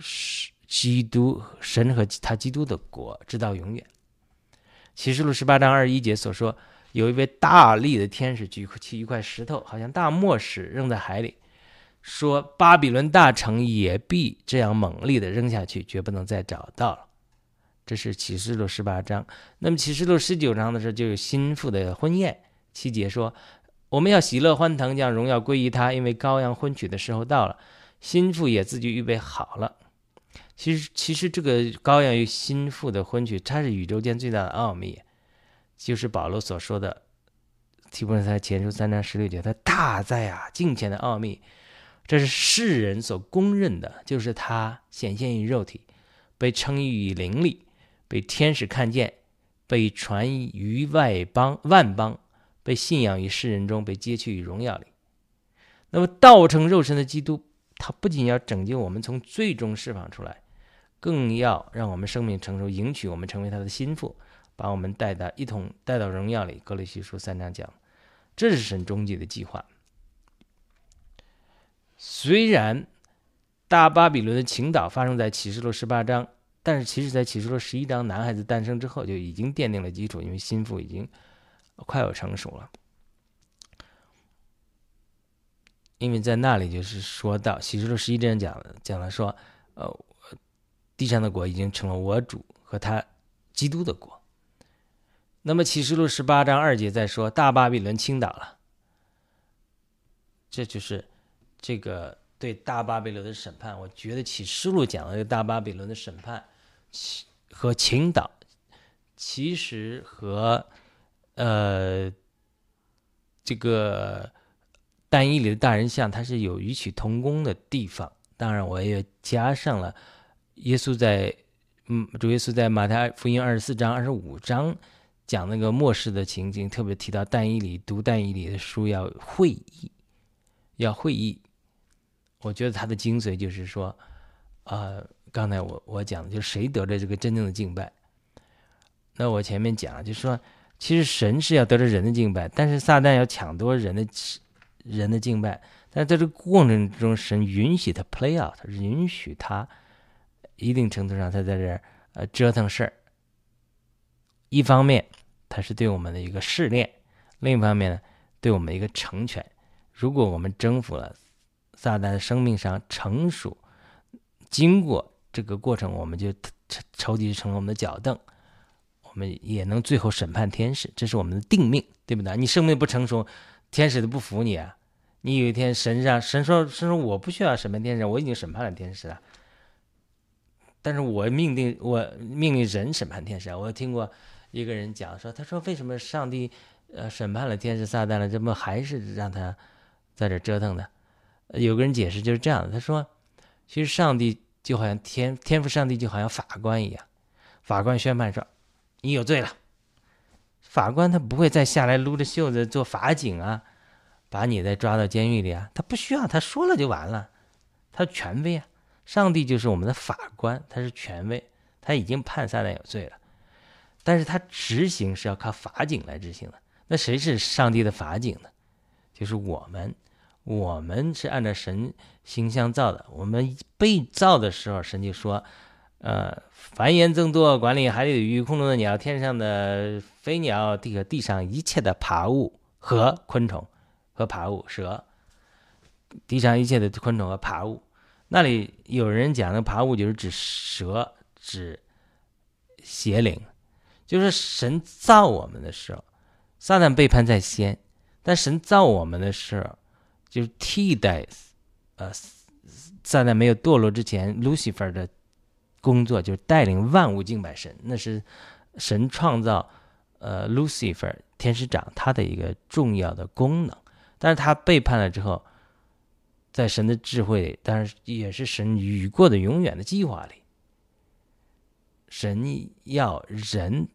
是基督神和他基督的国，直到永远。启示录十八章二十一节所说，有一位大力的天使举起一块石头，好像大磨石，扔在海里，说巴比伦大城也必这样猛烈的扔下去，绝不能再找到了。这是启示录十八章，那么启示录十九章的时候就有心腹的婚宴。七节说：“我们要喜乐欢腾，将荣耀归于他，因为羔羊婚娶的时候到了，心腹也自己预备好了。”其实，其实这个羔羊与心腹的婚娶，它是宇宙间最大的奥秘，就是保罗所说的《提摩太前书》三章十六节：“他大在啊，敬虔的奥秘，这是世人所公认的，就是他显现于肉体，被称誉于灵里。”被天使看见，被传于外邦万邦，被信仰于世人中，被接去于荣耀里。那么道成肉身的基督，他不仅要拯救我们从最终释放出来，更要让我们生命成熟，迎娶我们成为他的心腹，把我们带到一同带到荣耀里。格雷西书三章讲，这是神终极的计划。虽然大巴比伦的倾倒发生在启示录十八章。但是，其实，在启示录十一章男孩子诞生之后，就已经奠定了基础，因为心腹已经快要成熟了。因为在那里就是说到启示录十一章讲了讲了说，呃，地上的国已经成了我主和他基督的国。那么启示录十八章二节在说大巴比伦倾倒了，这就是这个对大巴比伦的审判。我觉得启示录讲了这个大巴比伦的审判。和青岛其实和呃这个单一里的大人像，它是有异曲同工的地方。当然，我也加上了耶稣在嗯主耶稣在马太福音二十四章、二十五章讲那个末世的情景，特别提到但一里读但一里的书要会议，要会议。我觉得它的精髓就是说啊。刚才我我讲的就是谁得着这个真正的敬拜？那我前面讲就是说，其实神是要得着人的敬拜，但是撒旦要抢夺人的人的敬拜。但在这个过程中，神允许他 play out，允许他一定程度上他在这呃折腾事儿。一方面，他是对我们的一个试炼；另一方面呢，对我们一个成全。如果我们征服了撒旦的生命上成熟，经过。这个过程，我们就筹集成了我们的脚凳，我们也能最后审判天使，这是我们的定命，对不对？你生命不成熟，天使都不服你啊！你有一天神上神说神说我不需要审判天使，我已经审判了天使了，但是我命令我命令人审判天使啊！我听过一个人讲说，他说为什么上帝呃审判了天使撒旦了，怎么还是让他在这折腾呢？有个人解释就是这样的，他说其实上帝。就好像天天赋上帝就好像法官一样，法官宣判说你有罪了，法官他不会再下来撸着袖子做法警啊，把你再抓到监狱里啊，他不需要，他说了就完了，他权威啊，上帝就是我们的法官，他是权威，他已经判撒旦有罪了，但是他执行是要靠法警来执行的，那谁是上帝的法警呢？就是我们，我们是按照神形象造的，我们被造的时候，神就说。呃，繁衍增多，管理海里的鱼、空中的鸟、天上的飞鸟、地和地上一切的爬物和昆虫和爬物，蛇，地上一切的昆虫和爬物。那里有人讲的爬物就是指蛇，指邪灵，就是神造我们的时候，撒旦背叛在先，但神造我们的时候，就是替代，呃，撒旦没有堕落之前，Lucifer 的。工作就是带领万物敬拜神，那是神创造呃 Lucifer 天使长他的一个重要的功能。但是他背叛了之后，在神的智慧里，当然也是神雨过的永远的计划里，神要人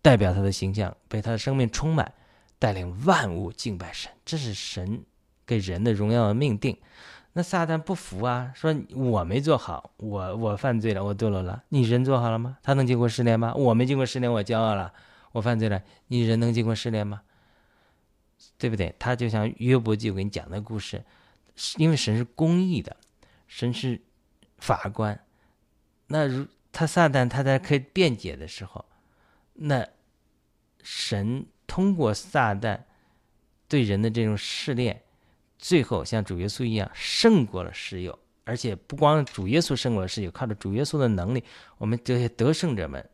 代表他的形象，被他的生命充满，带领万物敬拜神，这是神给人的荣耀命定。那撒旦不服啊，说我没做好，我我犯罪了，我堕落了。你人做好了吗？他能经过试炼吗？我没经过试炼，我骄傲了，我犯罪了。你人能经过试炼吗？对不对？他就像约伯记我给你讲的故事，因为神是公义的，神是法官。那如他撒旦他在可以辩解的时候，那神通过撒旦对人的这种试炼。最后像主耶稣一样胜过了世友，而且不光主耶稣胜过了世友，靠着主耶稣的能力，我们这些得胜者们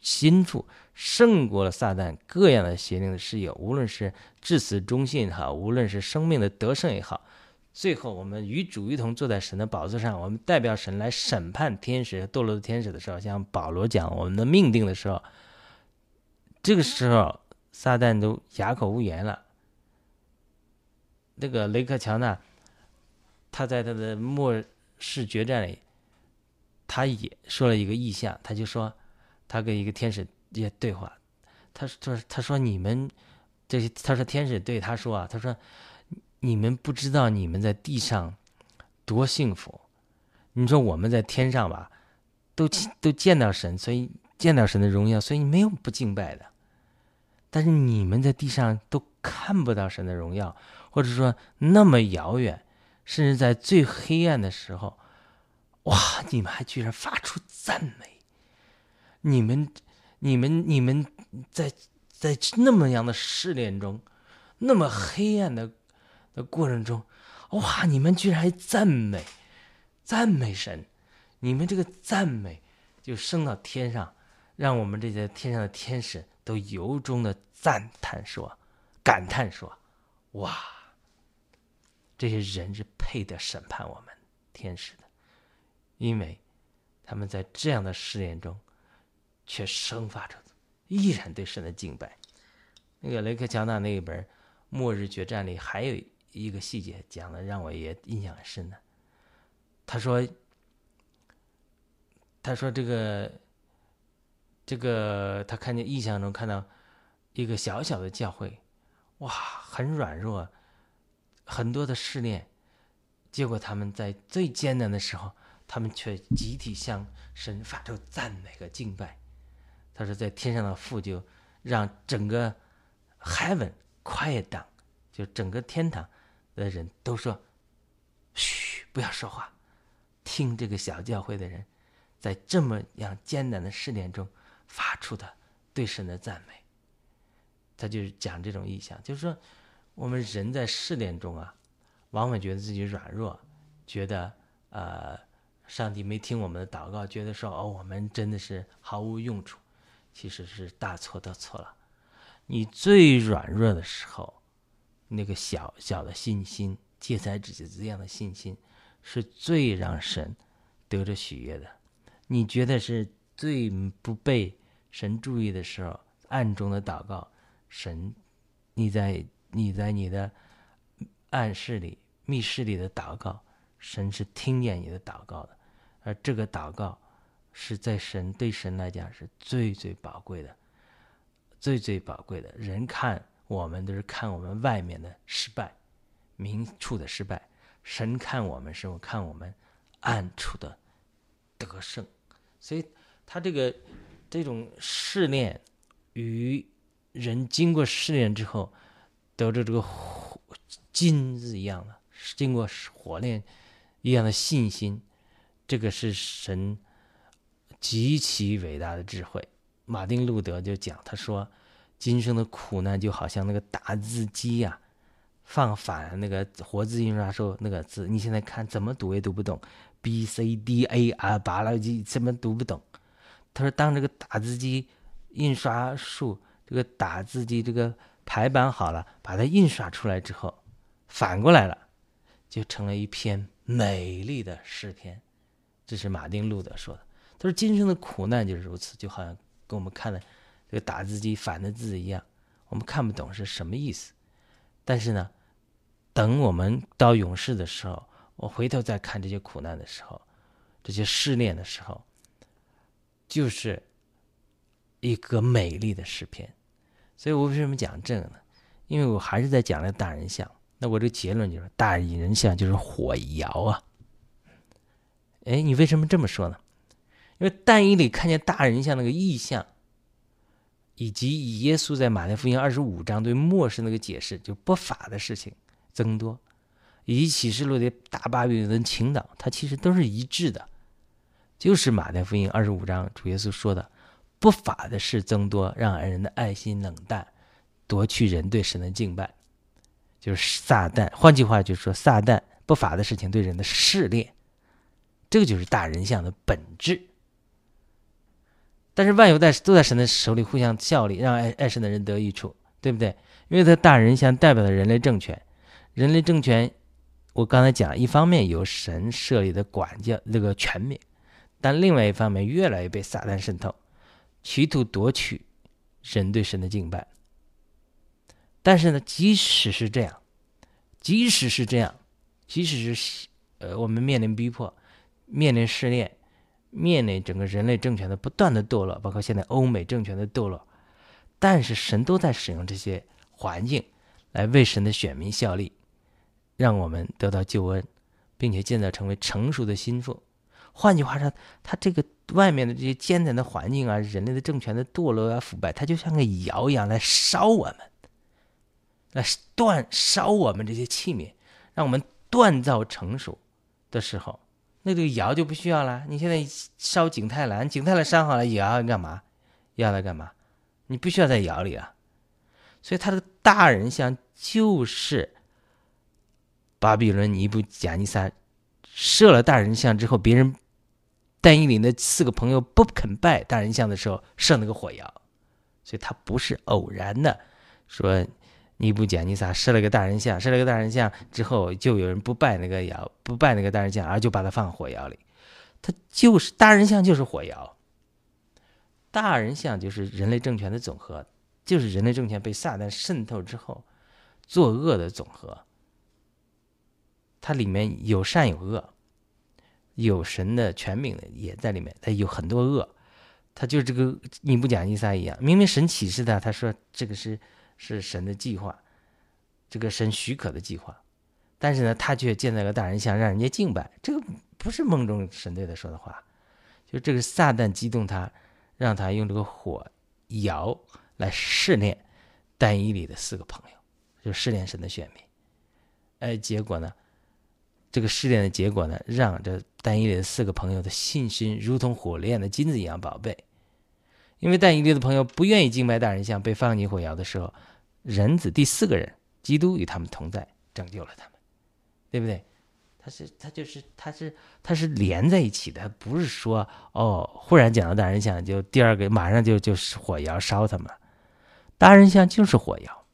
心腹胜过了撒旦各样的邪灵的世友，无论是至死忠信也好，无论是生命的得胜也好，最后我们与主一同坐在神的宝座上，我们代表神来审判天使堕落的天使的时候，像保罗讲我们的命定的时候，这个时候撒旦都哑口无言了。这个雷克乔呢，他在他的末世决战里，他也说了一个意象，他就说，他跟一个天使也对话，他说他说你们这些，他说天使对他说啊，他说你们不知道你们在地上多幸福，你说我们在天上吧，都都见到神，所以见到神的荣耀，所以你没有不敬拜的，但是你们在地上都看不到神的荣耀。或者说那么遥远，甚至在最黑暗的时候，哇！你们还居然发出赞美，你们、你们、你们在在那么样的试炼中，那么黑暗的的过程中，哇！你们居然还赞美、赞美神，你们这个赞美就升到天上，让我们这些天上的天使都由衷的赞叹说、感叹说：“哇！”这些人是配得审判我们天使的，因为他们在这样的试炼中，却生发出依然对神的敬拜。那个雷克乔纳那一本《末日决战》里还有一个细节讲的，让我也印象很深的。他说：“他说这个这个，他看见异象中看到一个小小的教会，哇，很软弱。”很多的试炼，结果他们在最艰难的时候，他们却集体向神发出赞美和敬拜。他说，在天上的父就让整个 heaven 夸奖就整个天堂的人都说：“嘘，不要说话，听这个小教会的人在这么样艰难的试炼中发出的对神的赞美。”他就是讲这种意象，就是说。我们人在试炼中啊，往往觉得自己软弱，觉得呃，上帝没听我们的祷告，觉得说哦，我们真的是毫无用处，其实是大错特错了。你最软弱的时候，那个小小的信心，芥菜籽这样的信心，是最让神得着喜悦的。你觉得是最不被神注意的时候，暗中的祷告，神，你在。你在你的暗室里、密室里的祷告，神是听见你的祷告的，而这个祷告是在神对神来讲是最最宝贵的。最最宝贵的。人看我们都是看我们外面的失败，明处的失败；神看我们时候，看我们暗处的得胜。所以，他这个这种试炼与人经过试炼之后得着这个金子一样的，经过火炼一样的信心，这个是神极其伟大的智慧。马丁路德就讲，他说：“今生的苦难就好像那个打字机呀，放反那个活字印刷术那个字，你现在看怎么读也读不懂。” B C D A 啊，巴拉机怎么读不懂？他说：“当这个打字机印刷术，这个打字机这个排版好了，把它印刷出来之后，反过来了，就成了一篇美丽的诗篇。”这是马丁路德说的。他说：“今生的苦难就是如此，就好像跟我们看的这个打字机反的字一样，我们看不懂是什么意思。但是呢，等我们到永世的时候。”我回头再看这些苦难的时候，这些试炼的时候，就是一个美丽的诗篇。所以我为什么讲这个呢？因为我还是在讲那个大人像。那我这个结论就是，大人像就是火窑啊。哎，你为什么这么说呢？因为但以理看见大人像那个意象，以及以耶稣在马太福音二十五章对末世那个解释，就不法的事情增多。以及启示录的大巴比伦倾倒，它其实都是一致的，就是马太福音二十五章主耶稣说的，不法的事增多，让人的爱心冷淡，夺去人对神的敬拜，就是撒旦。换句话就是说，撒旦不法的事情对人的试炼，这个就是大人像的本质。但是万有在都在神的手里互相效力，让爱爱神的人得益处，对不对？因为他大人像代表了人类政权，人类政权。我刚才讲，一方面由神设立的管教这个权柄，但另外一方面越来越被撒旦渗透，企图夺取人对神的敬拜。但是呢，即使是这样，即使是这样，即使是呃我们面临逼迫、面临试炼、面临整个人类政权的不断的堕落，包括现在欧美政权的堕落，但是神都在使用这些环境来为神的选民效力。让我们得到救恩，并且建造成为成熟的心腹。换句话说，他这个外面的这些艰难的环境啊，人类的政权的堕落啊、腐败，它就像个窑一样来烧我们，来锻烧我们这些器皿，让我们锻造成熟的时候，那这个窑就不需要了。你现在烧景泰蓝，景泰蓝烧好了，窑要干嘛？要来干嘛？你不需要在窑里啊。所以，他的大人像就是。巴比伦尼布贾尼撒设了大人像之后，别人但以理的四个朋友不肯拜大人像的时候，设那个火窑，所以他不是偶然的。说尼布贾尼撒设了个大人像，设了个大人像之后，就有人不拜那个窑，不拜那个大人像，而就把它放火窑里。他就是大人像，就是火窑。大人像就是人类政权的总和，就是人类政权被撒旦渗透之后作恶的总和。它里面有善有恶，有神的权柄的也在里面，他有很多恶，他就这个你不讲伊撒一样，明明神启示他，他说这个是是神的计划，这个神许可的计划，但是呢，他却建了个大人像，让人家敬拜，这个不是梦中神对他说的话，就这个撒旦激动他，让他用这个火窑来试炼单一里的四个朋友，就试炼神的选民，哎，结果呢？这个试炼的结果呢，让这但以理的四个朋友的信心如同火炼的金子一样宝贝。因为但以理的朋友不愿意敬拜大人像，被放进火窑的时候，人子第四个人基督与他们同在，拯救了他们，对不对？他是他就是他是他是连在一起的，不是说哦，忽然讲到大人像，就第二个马上就就是火窑烧他们。大人像就是火窑，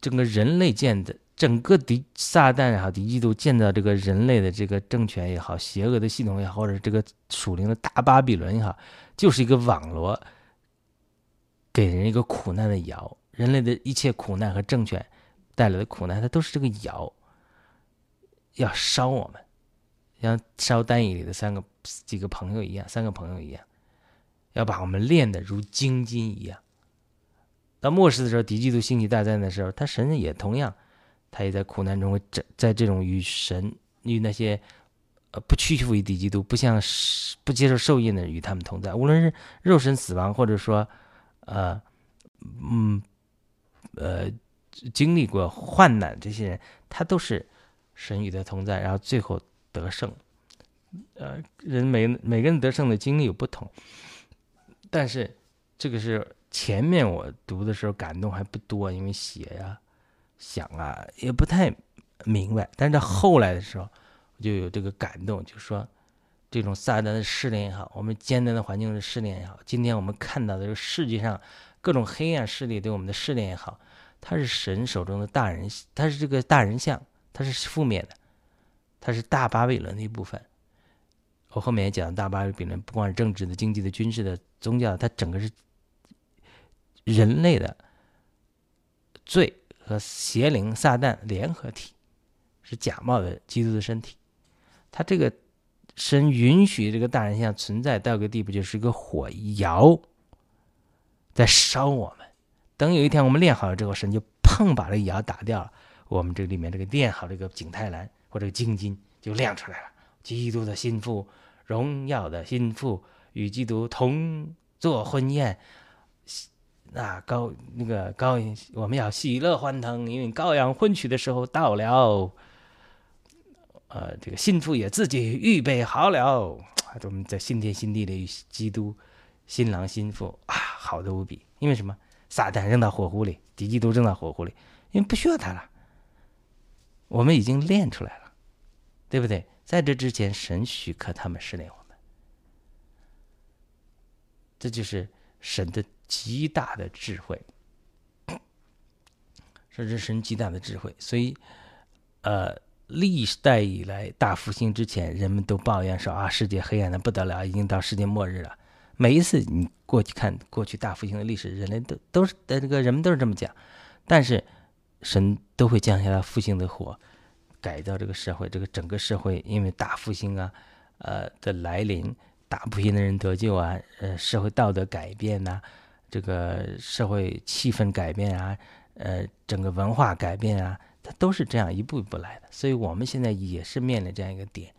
整个人类建的。整个敌撒旦也好，敌基督建造这个人类的这个政权也好，邪恶的系统也好，或者这个属灵的大巴比伦也好，就是一个网罗，给人一个苦难的窑。人类的一切苦难和政权带来的苦难，它都是这个窑，要烧我们，像烧丹椅里的三个几个朋友一样，三个朋友一样，要把我们练得如精金一样。到末世的时候，敌基督兴起大战的时候，他神也同样，他也在苦难中在在这种与神与那些呃不屈服于敌基督、不像不接受受印的人与他们同在。无论是肉身死亡，或者说呃嗯呃经历过患难这些人，他都是神与他同在，然后最后得胜。呃，人每每个人得胜的经历有不同，但是这个是。前面我读的时候感动还不多，因为写呀、想啊也不太明白。但是到后来的时候，我就有这个感动，就说这种撒旦的试炼也好，我们艰难的环境的试炼也好，今天我们看到的这个世界上各种黑暗势力对我们的试炼也好，它是神手中的大人，它是这个大人像，它是负面的，它是大巴比伦的一部分。我后面也讲，大巴比伦不光是政治的、经济的、军事的、宗教，它整个是。人类的罪和邪灵撒旦联合体，是假冒的基督的身体。他这个神允许这个大人像存在到一个地步，就是一个火窑在烧我们。等有一天我们练好了之后，神就砰把这个窑打掉了，我们这里面这个练好这个景泰蓝或者金金就亮出来了。基督的心腹，荣耀的心腹，与基督同坐婚宴。啊，高那个高，我们要喜乐欢腾，因为羔羊婚娶的时候到了。呃，这个信徒也自己预备好了，我们在新天新地的与基督新郎新妇啊，好的无比。因为什么？撒旦扔到火湖里，敌基督扔到火湖里，因为不需要他了。我们已经练出来了，对不对？在这之前，神许可他们试炼我们，这就是神的。极大的智慧，这是神极大的智慧。所以，呃，历代以来大复兴之前，人们都抱怨说啊，世界黑暗的不得了，已经到世界末日了。每一次你过去看过去大复兴的历史，人类都都是的这个人们都是这么讲。但是神都会降下来复兴的火，改造这个社会，这个整个社会因为大复兴啊，呃的来临，大复兴的人得救啊，呃，社会道德改变呐。这个社会气氛改变啊，呃，整个文化改变啊，它都是这样一步一步来的。所以，我们现在也是面临这样一个点，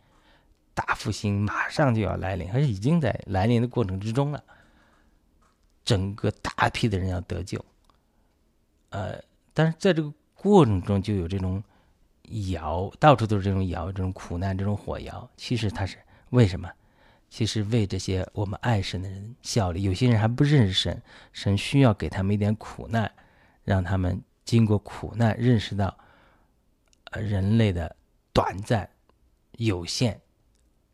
大复兴马上就要来临，而且已经在来临的过程之中了。整个大批的人要得救，呃，但是在这个过程中就有这种窑，到处都是这种窑，这种苦难，这种火窑。其实它是为什么？其实为这些我们爱神的人效力，有些人还不认识神，神需要给他们一点苦难，让他们经过苦难认识到，呃，人类的短暂、有限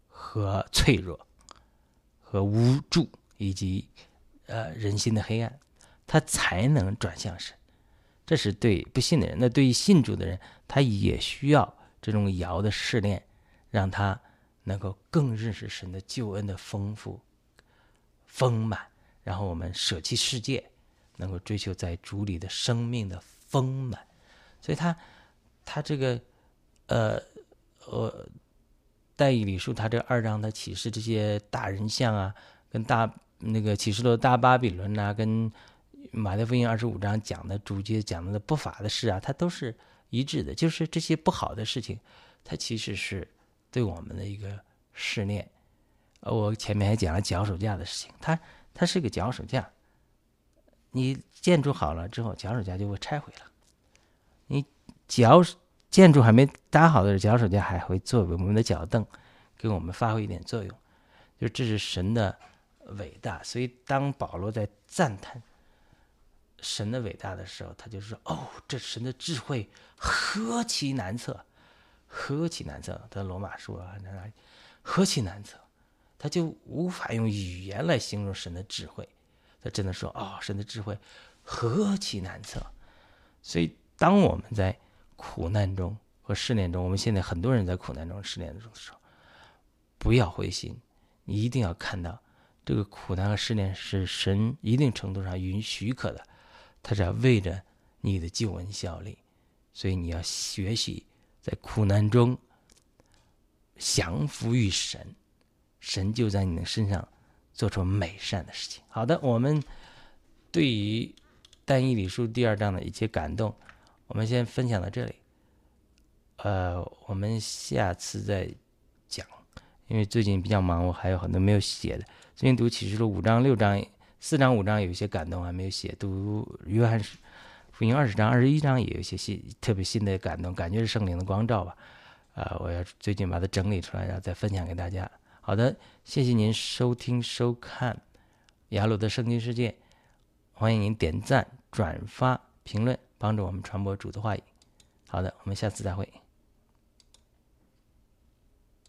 和脆弱，和无助，以及呃人心的黑暗，他才能转向神。这是对不信的人，那对于信主的人，他也需要这种窑的试炼，让他。能够更认识神的救恩的丰富、丰满，然后我们舍弃世界，能够追求在主里的生命的丰满。所以，他他这个呃呃，戴以礼书，他这二章的启示这些大人像啊，跟大那个启示录大巴比伦呐，跟马太福音二十五章讲的主角讲的不法的事啊，它都是一致的，就是这些不好的事情，它其实是。对我们的一个试炼，呃，我前面还讲了脚手架的事情，它它是个脚手架，你建筑好了之后，脚手架就会拆毁了。你脚建筑还没搭好的时候，脚手架还会作为我们的脚凳，给我们发挥一点作用。就这是神的伟大，所以当保罗在赞叹神的伟大的时候，他就说：“哦，这神的智慧何其难测。”何其难测！在罗马书啊，那何其难测，他就无法用语言来形容神的智慧。他真的说：“哦，神的智慧何其难测！”所以，当我们在苦难中和试炼中，我们现在很多人在苦难中、试炼中的时候，不要灰心，你一定要看到这个苦难和试炼是神一定程度上允许可的，他是要为着你的救恩效力，所以你要学习。在苦难中降服于神，神就在你的身上做出美善的事情。好的，我们对于但以理书第二章的一些感动，我们先分享到这里。呃，我们下次再讲，因为最近比较忙，我还有很多没有写的。最近读启示录五章、六章、四章、五章有一些感动还没有写，读约翰福音二十章、二十一章也有一些新特别新的感动，感觉是圣灵的光照吧。啊，我要最近把它整理出来，然后再分享给大家。好的，谢谢您收听收看雅鲁的圣经世界，欢迎您点赞、转发、评论，帮助我们传播主的话语。好的，我们下次再会。